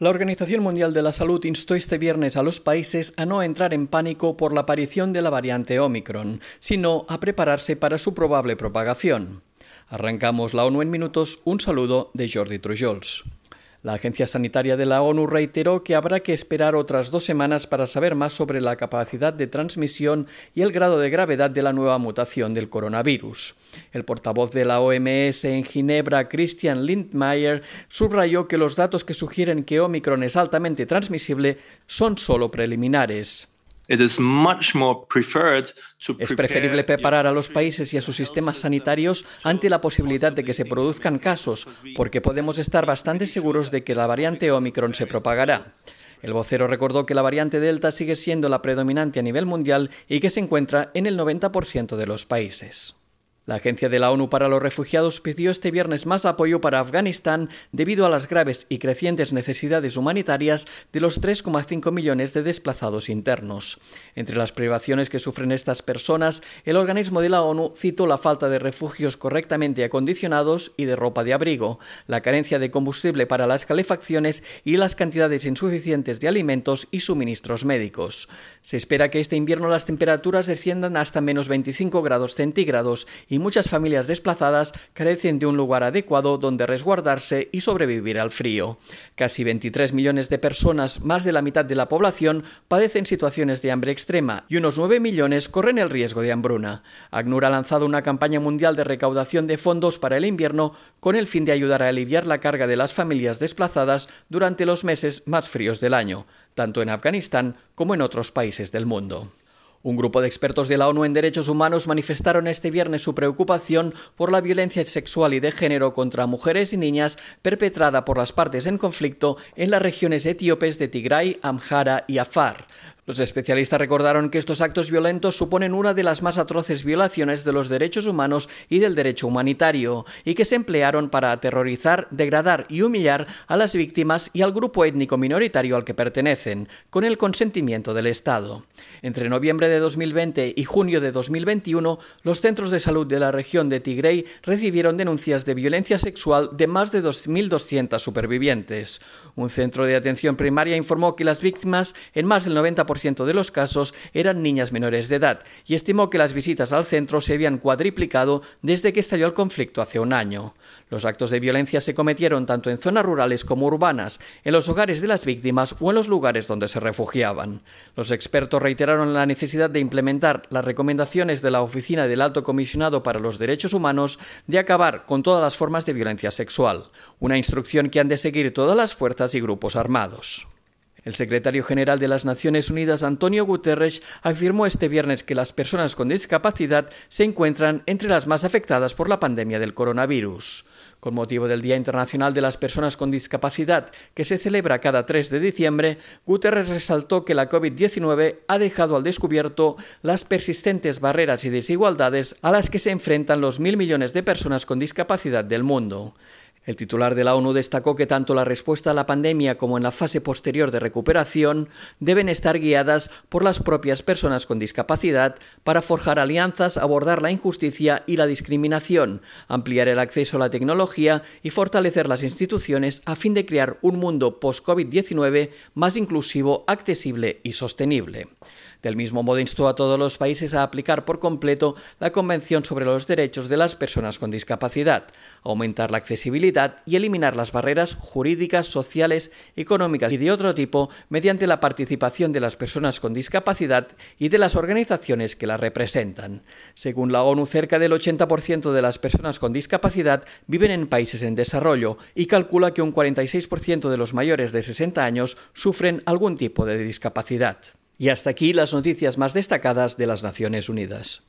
La Organización Mundial de la Salud instó este viernes a los países a no entrar en pánico por la aparición de la variante Omicron, sino a prepararse para su probable propagación. Arrancamos la ONU en minutos. Un saludo de Jordi Trujols. La Agencia Sanitaria de la ONU reiteró que habrá que esperar otras dos semanas para saber más sobre la capacidad de transmisión y el grado de gravedad de la nueva mutación del coronavirus. El portavoz de la OMS en Ginebra, Christian Lindmeier, subrayó que los datos que sugieren que Omicron es altamente transmisible son solo preliminares. Es preferible preparar a los países y a sus sistemas sanitarios ante la posibilidad de que se produzcan casos, porque podemos estar bastante seguros de que la variante Omicron se propagará. El vocero recordó que la variante Delta sigue siendo la predominante a nivel mundial y que se encuentra en el 90% de los países. La Agencia de la ONU para los Refugiados pidió este viernes más apoyo para Afganistán debido a las graves y crecientes necesidades humanitarias de los 3,5 millones de desplazados internos. Entre las privaciones que sufren estas personas, el organismo de la ONU citó la falta de refugios correctamente acondicionados y de ropa de abrigo, la carencia de combustible para las calefacciones y las cantidades insuficientes de alimentos y suministros médicos. Se espera que este invierno las temperaturas desciendan hasta menos 25 grados centígrados y muchas familias desplazadas carecen de un lugar adecuado donde resguardarse y sobrevivir al frío. Casi 23 millones de personas, más de la mitad de la población, padecen situaciones de hambre extrema y unos 9 millones corren el riesgo de hambruna. ACNUR ha lanzado una campaña mundial de recaudación de fondos para el invierno con el fin de ayudar a aliviar la carga de las familias desplazadas durante los meses más fríos del año, tanto en Afganistán como en otros países del mundo. Un grupo de expertos de la ONU en Derechos Humanos manifestaron este viernes su preocupación por la violencia sexual y de género contra mujeres y niñas perpetrada por las partes en conflicto en las regiones etíopes de Tigray, Amhara y Afar. Los especialistas recordaron que estos actos violentos suponen una de las más atroces violaciones de los derechos humanos y del derecho humanitario, y que se emplearon para aterrorizar, degradar y humillar a las víctimas y al grupo étnico minoritario al que pertenecen, con el consentimiento del Estado. Entre noviembre de 2020 y junio de 2021, los centros de salud de la región de Tigray recibieron denuncias de violencia sexual de más de 2.200 supervivientes. Un centro de atención primaria informó que las víctimas, en más del 90% de los casos eran niñas menores de edad y estimó que las visitas al centro se habían cuadriplicado desde que estalló el conflicto hace un año. Los actos de violencia se cometieron tanto en zonas rurales como urbanas, en los hogares de las víctimas o en los lugares donde se refugiaban. Los expertos reiteraron la necesidad de implementar las recomendaciones de la Oficina del Alto Comisionado para los Derechos Humanos de acabar con todas las formas de violencia sexual, una instrucción que han de seguir todas las fuerzas y grupos armados. El secretario general de las Naciones Unidas, Antonio Guterres, afirmó este viernes que las personas con discapacidad se encuentran entre las más afectadas por la pandemia del coronavirus. Con motivo del Día Internacional de las Personas con Discapacidad, que se celebra cada 3 de diciembre, Guterres resaltó que la COVID-19 ha dejado al descubierto las persistentes barreras y desigualdades a las que se enfrentan los mil millones de personas con discapacidad del mundo. El titular de la ONU destacó que tanto la respuesta a la pandemia como en la fase posterior de recuperación deben estar guiadas por las propias personas con discapacidad para forjar alianzas, abordar la injusticia y la discriminación, ampliar el acceso a la tecnología y fortalecer las instituciones a fin de crear un mundo post-COVID-19 más inclusivo, accesible y sostenible. Del mismo modo instó a todos los países a aplicar por completo la Convención sobre los Derechos de las Personas con Discapacidad, aumentar la accesibilidad y eliminar las barreras jurídicas, sociales, económicas y de otro tipo mediante la participación de las personas con discapacidad y de las organizaciones que las representan. Según la ONU, cerca del 80% de las personas con discapacidad viven en países en desarrollo y calcula que un 46% de los mayores de 60 años sufren algún tipo de discapacidad. Y hasta aquí las noticias más destacadas de las Naciones Unidas.